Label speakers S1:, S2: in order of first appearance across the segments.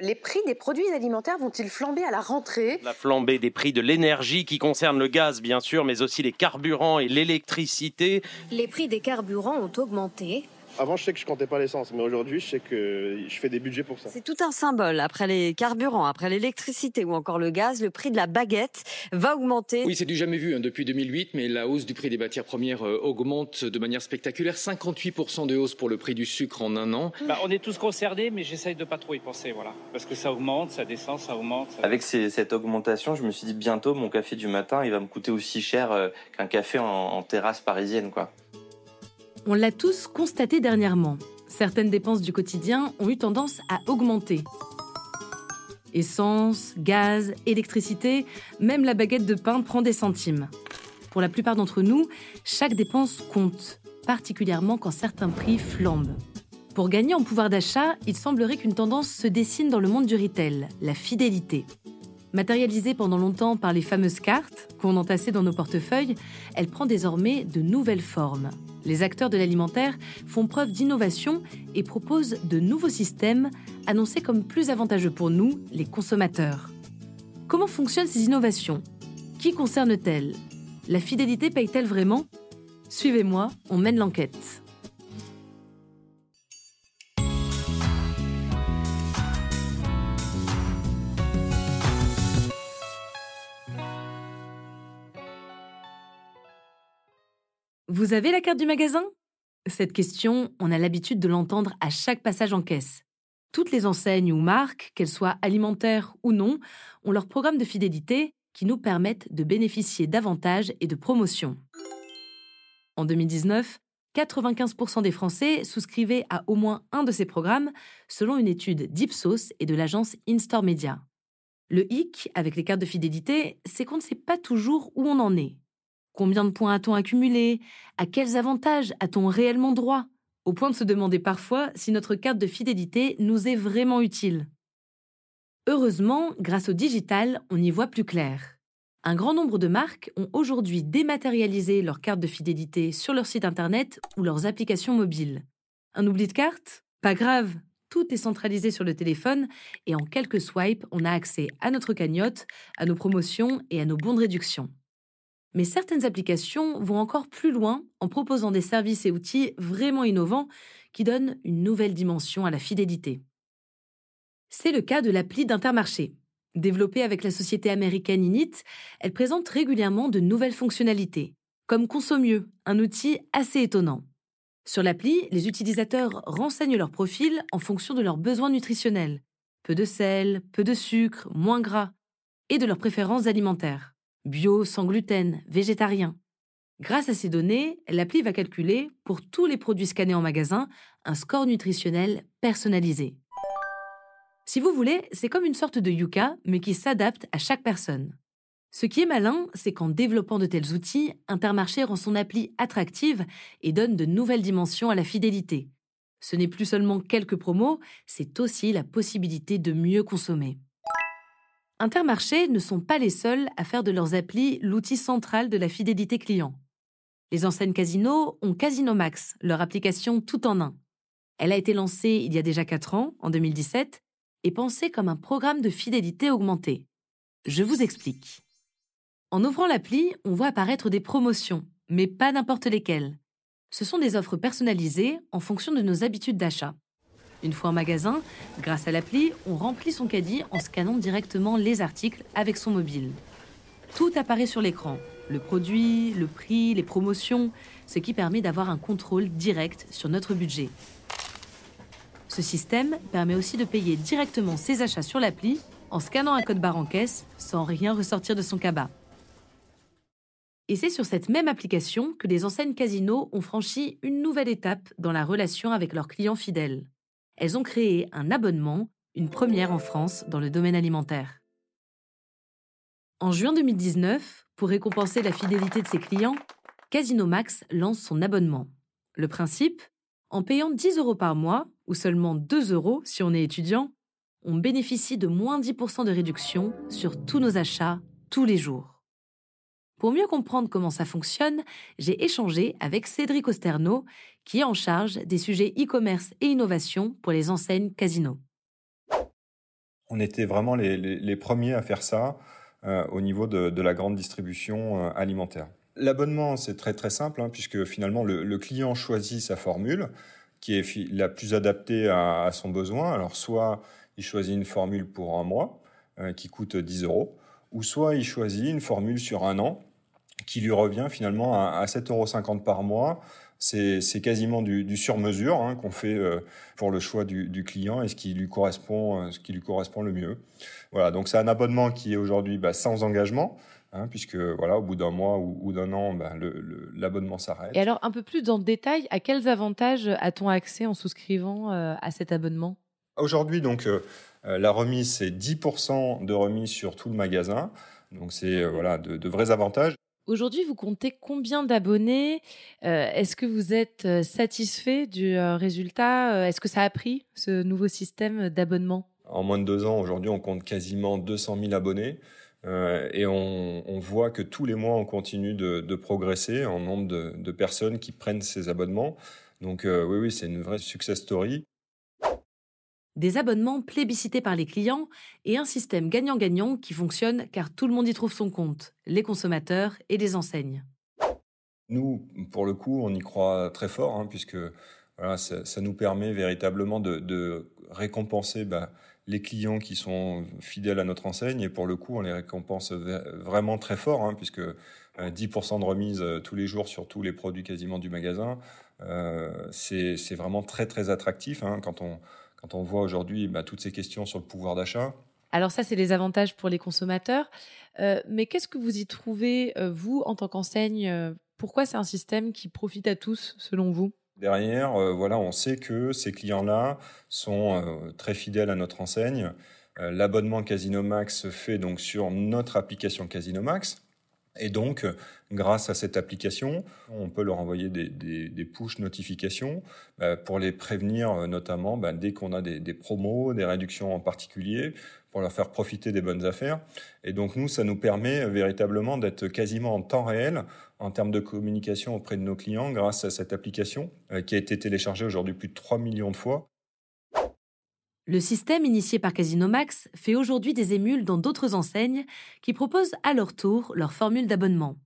S1: Les prix des produits alimentaires vont-ils flamber à la rentrée?
S2: La flambée des prix de l'énergie qui concerne le gaz bien sûr, mais aussi les carburants et l'électricité.
S3: Les prix des carburants ont augmenté.
S4: Avant, je sais que je comptais pas l'essence, mais aujourd'hui, je sais que je fais des budgets pour ça.
S5: C'est tout un symbole. Après les carburants, après l'électricité ou encore le gaz, le prix de la baguette va augmenter.
S6: Oui, c'est du jamais vu hein, depuis 2008, mais la hausse du prix des matières premières euh, augmente de manière spectaculaire. 58% de hausse pour le prix du sucre en un an.
S7: Bah, on est tous concernés, mais j'essaye de pas trop y penser, voilà. Parce que ça augmente, ça descend, ça augmente. ça-
S8: Avec ces- cette augmentation, je me suis dit bientôt mon café du matin, il va me coûter aussi cher euh, qu'un café en, en terrasse parisienne, quoi.
S9: On l'a tous constaté dernièrement. Certaines dépenses du quotidien ont eu tendance à augmenter. Essence, gaz, électricité, même la baguette de pain prend des centimes. Pour la plupart d'entre nous, chaque dépense compte, particulièrement quand certains prix flambent. Pour gagner en pouvoir d'achat, il semblerait qu'une tendance se dessine dans le monde du retail, la fidélité. Matérialisée pendant longtemps par les fameuses cartes qu'on entassait dans nos portefeuilles, elle prend désormais de nouvelles formes. Les acteurs de l'alimentaire font preuve d'innovation et proposent de nouveaux systèmes annoncés comme plus avantageux pour nous, les consommateurs. Comment fonctionnent ces innovations? Qui concernent-elles La fidélité paye-t-elle vraiment? Suivez-moi, on mène l'enquête. Vous avez la carte du magasin? Cette question, on a l'habitude de l'entendre à chaque passage en caisse. Toutes les enseignes ou marques, qu'elles soient alimentaires ou non, ont leur programme de fidélité qui nous permettent de bénéficier d'avantages et de promotions. En 2019, 95% des Français souscrivaient à au moins un de ces programmes, selon une étude d'Ipsos et de l'agence InStore Media. Le hic avec les cartes de fidélité, c'est qu'on ne sait pas toujours où on en est. Combien de points a-t-on accumulé? À quels avantages a-t-on réellement droit? Au point de se demander parfois si notre carte de fidélité nous est vraiment utile. Heureusement, grâce au digital, on y voit plus clair. Un grand nombre de marques ont aujourd'hui dématérialisé leurs cartes de fidélité sur leur site internet ou leurs applications mobiles. Un oubli de carte? Pas grave, tout est centralisé sur le téléphone et en quelques swipes, on a accès à notre cagnotte, à nos promotions et à nos bons de réduction. Mais certaines applications vont encore plus loin en proposant des services et outils vraiment innovants qui donnent une nouvelle dimension à la fidélité. C'est le cas de l'appli d'Intermarché. Développée avec la société américaine Init, elle présente régulièrement de nouvelles fonctionnalités, comme Consomieux, un outil assez étonnant. Sur l'appli, les utilisateurs renseignent leur profil en fonction de leurs besoins nutritionnels. Peu de sel, peu de sucre, moins gras, et de leurs préférences alimentaires bio, sans gluten, végétarien. Grâce à ces données, l'appli va calculer, pour tous les produits scannés en magasin, un score nutritionnel personnalisé. Si vous voulez, c'est comme une sorte de Yuka, mais qui s'adapte à chaque personne. Ce qui est malin, c'est qu'en développant de tels outils, Intermarché rend son appli attractive et donne de nouvelles dimensions à la fidélité. Ce n'est plus seulement quelques promos, c'est aussi la possibilité de mieux consommer. Intermarché ne sont pas les seuls à faire de leurs applis l'outil central de la fidélité client. Les enseignes Casino ont Casino Max, leur application tout en un. Elle a été lancée il y a déjà 4 ans, en 2017, et pensée comme un programme de fidélité augmenté. Je vous explique. En ouvrant l'appli, on voit apparaître des promotions, mais pas n'importe lesquelles. Ce sont des offres personnalisées en fonction de nos habitudes d'achat. Une fois en magasin, grâce à l'appli, on remplit son caddie en scannant directement les articles avec son mobile. Tout apparaît sur l'écran, le produit, le prix, les promotions, ce qui permet d'avoir un contrôle direct sur notre budget. Ce système permet aussi de payer directement ses achats sur l'appli en scannant un code barre en caisse sans rien ressortir de son cabas. Et c'est sur cette même application que les enseignes Casino ont franchi une nouvelle étape dans la relation avec leurs clients fidèles elles ont créé un abonnement, une première en France dans le domaine alimentaire. En juin 2019, pour récompenser la fidélité de ses clients, Casino Max lance son abonnement. Le principe En payant 10 euros par mois, ou seulement 2 euros si on est étudiant, on bénéficie de moins 10% de réduction sur tous nos achats tous les jours. Pour mieux comprendre comment ça fonctionne, j'ai échangé avec Cédric Osterno, qui est en charge des sujets e-commerce et innovation pour les enseignes Casino.
S10: On était vraiment les, premiers à faire ça au niveau de, la grande distribution alimentaire. L'abonnement, c'est très très simple, hein, puisque finalement le, client choisit sa formule qui est la plus adaptée à, son besoin. Alors soit il choisit une formule pour un mois qui coûte 10 euros, ou soit il choisit une formule sur un an qui lui revient finalement à, 7,50 euros par mois. C'est quasiment du, sur-mesure hein, qu'on fait euh, pour le choix du, client et ce qui lui correspond, euh, ce qui lui correspond le mieux. Voilà, donc c'est un abonnement qui est aujourd'hui bah, sans engagement. Hein, puisque voilà, au bout d'un mois ou, d'un an, bah, l'abonnement s'arrête.
S9: Et alors, un peu plus dans le détail, à quels avantages a-t-on accès en souscrivant euh, à cet abonnement?
S10: Aujourd'hui, donc, la remise, c'est 10% de remise sur tout le magasin. Donc, c'est voilà, de, vrais avantages.
S9: Aujourd'hui, vous comptez combien d'abonnés? Euh, Est-ce que vous êtes euh, satisfait du euh, résultat? Est-ce que ça a pris, ce nouveau système d'abonnement?
S10: En moins de deux ans, aujourd'hui, on compte quasiment 200 000 abonnés. et on, voit que tous les mois, on continue de, progresser en nombre de, de, personnes qui prennent ces abonnements. Donc oui, oui, c'est une vraie success story
S9: des abonnements plébiscités par les clients et un système gagnant-gagnant qui fonctionne car tout le monde y trouve son compte, les consommateurs et les enseignes.
S10: Nous, pour le coup, on y croit très fort, hein, puisque ça, nous permet véritablement de, récompenser bah, les clients qui sont fidèles à notre enseigne, et pour le coup, on les récompense vraiment très fort, hein, puisque 10% euh, de remise euh, tous les jours sur tous les produits quasiment du magasin, euh, c'est vraiment très très attractif hein, quand on quand on voit aujourd'hui bah, toutes ces questions sur le pouvoir d'achat.
S9: Alors ça, c'est les avantages pour les consommateurs. Euh, mais qu'est-ce que vous y trouvez, euh, vous, en tant qu'enseigne euh, Pourquoi c'est un système qui profite à tous, selon vous?
S10: Derrière, voilà, on sait que ces clients-là sont très fidèles à notre enseigne. L'abonnement Casino Max se fait donc sur notre application Casino Max. Et donc, grâce à cette application, on peut leur envoyer des, push notifications bah, pour les prévenir, euh, notamment bah, dès qu'on a des, des, promos, des réductions en particulier, pour leur faire profiter des bonnes affaires. Et donc, nous, ça nous permet euh, véritablement d'être quasiment en temps réel en termes de communication auprès de nos clients grâce à cette application euh, qui a été téléchargée aujourd'hui plus de 3 millions de fois.
S9: Le système initié par Casino Max fait aujourd'hui des émules dans d'autres enseignes qui proposent à leur tour leur formule d'abonnement.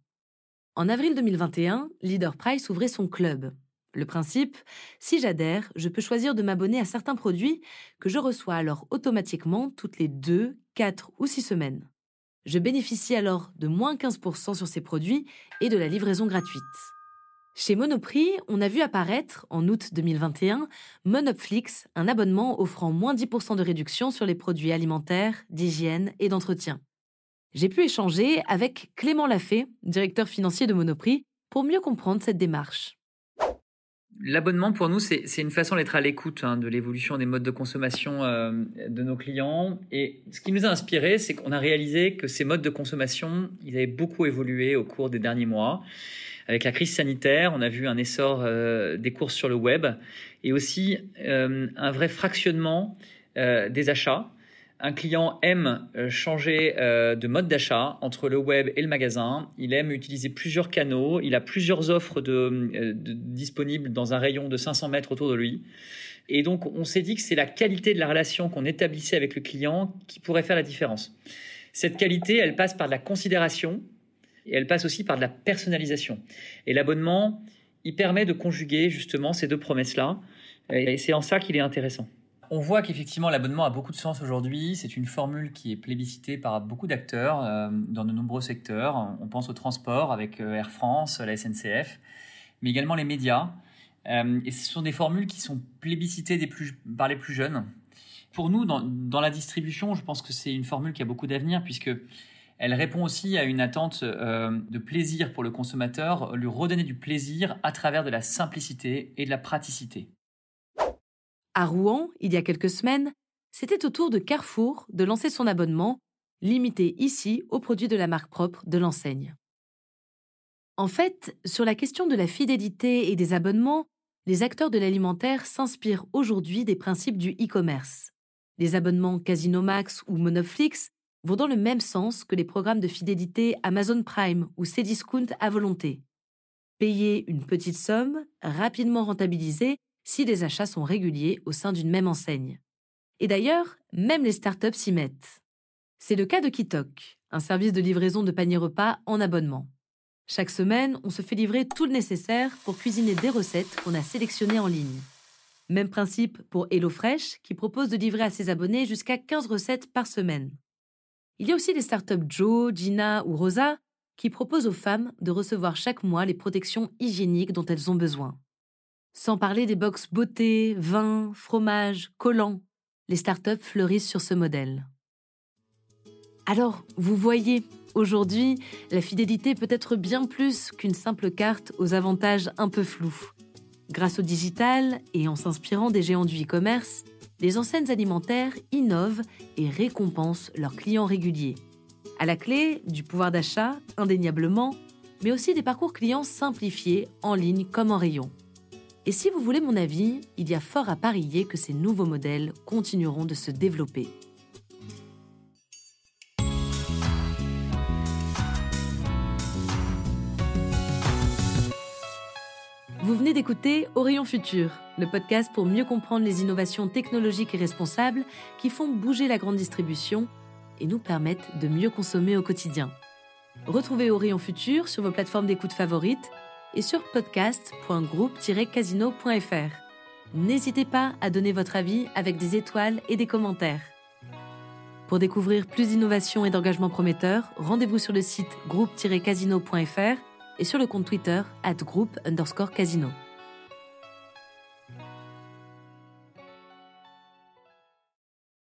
S9: En avril 2021, Leader Price ouvrait son club. Le principe, si j'adhère, je peux choisir de m'abonner à certains produits que je reçois alors automatiquement toutes les 2, 4 ou 6 semaines. Je bénéficie alors de moins 15% sur ces produits et de la livraison gratuite. Chez Monoprix, on a vu apparaître, en août 2021, Monopflix, un abonnement offrant moins 10% de réduction sur les produits alimentaires, d'hygiène et d'entretien. J'ai pu échanger avec Clément Lafay, directeur financier de Monoprix, pour mieux comprendre cette démarche.
S11: L'abonnement, pour nous, c'est une façon d'être à l'écoute hein, de l'évolution des modes de consommation euh, de nos clients. Et ce qui nous a inspiré, c'est qu'on a réalisé que ces modes de consommation, avaient beaucoup évolué au cours des derniers mois. Avec la crise sanitaire, on a vu un essor euh, des courses sur le web et aussi euh, un vrai fractionnement euh, des achats. Un client aime changer de mode d'achat entre le web et le magasin. Il aime utiliser plusieurs canaux. Il a plusieurs offres disponibles dans un rayon de 500 mètres autour de lui. Et donc, on s'est dit que c'est la qualité de la relation qu'on établissait avec le client qui pourrait faire la différence. Cette qualité, elle passe par de la considération, et elle passe aussi par de la personnalisation. Et l'abonnement, il permet de conjuguer justement ces deux promesses-là, et c'est en ça qu'il est intéressant. On voit qu'effectivement l'abonnement a beaucoup de sens aujourd'hui. C'est une formule qui est plébiscitée par beaucoup d'acteurs euh, dans de nombreux secteurs. On pense au transport avec euh, Air France, la SNCF, mais également les médias. Euh, et ce sont des formules qui sont plébiscitées par les plus jeunes. Pour nous, dans la distribution, je pense que c'est une formule qui a beaucoup d'avenir puisque elle répond aussi à une attente euh, de plaisir pour le consommateur, lui redonner du plaisir à travers de la simplicité et de la praticité.
S9: À Rouen, il y a quelques semaines, c'était au tour de Carrefour de lancer son abonnement, limité ici aux produits de la marque propre de l'enseigne. En fait, sur la question de la fidélité et des abonnements, les acteurs de l'alimentaire s'inspirent aujourd'hui des principes du e-commerce. Les abonnements Casino Max ou Monoflix vont dans le même sens que les programmes de fidélité Amazon Prime ou Cdiscount à volonté. Payer une petite somme, rapidement rentabilisée si les achats sont réguliers au sein d'une même enseigne. Et d'ailleurs, même les startups s'y mettent. C'est le cas de Kitok, un service de livraison de paniers repas en abonnement. Chaque semaine, on se fait livrer tout le nécessaire pour cuisiner des recettes qu'on a sélectionnées en ligne. Même principe pour HelloFresh, qui propose de livrer à ses abonnés jusqu'à 15 recettes par semaine. Il y a aussi les startups Joe, Gina ou Rosa, qui proposent aux femmes de recevoir chaque mois les protections hygiéniques dont elles ont besoin. Sans parler des box beauté, vin, fromage, collants. Les startups fleurissent sur ce modèle. Alors, vous voyez, aujourd'hui, la fidélité peut être bien plus qu'une simple carte aux avantages un peu flous. Grâce au digital et en s'inspirant des géants du e-commerce, les enseignes alimentaires innovent et récompensent leurs clients réguliers. À la clé, du pouvoir d'achat, indéniablement, mais aussi des parcours clients simplifiés en ligne comme en rayon. Et si vous voulez mon avis, il y a fort à parier que ces nouveaux modèles continueront de se développer. Vous venez d'écouter Orion Futur, le podcast pour mieux comprendre les innovations technologiques et responsables qui font bouger la grande distribution et nous permettent de mieux consommer au quotidien. Retrouvez Orion Futur sur vos plateformes d'écoute favorites et sur podcast.groupe-casino.fr. N'hésitez pas à donner votre avis avec des étoiles et des commentaires. Pour découvrir plus d'innovations et d'engagements prometteurs, rendez-vous sur le site groupe-casino.fr et sur le compte Twitter at groupe underscore casino.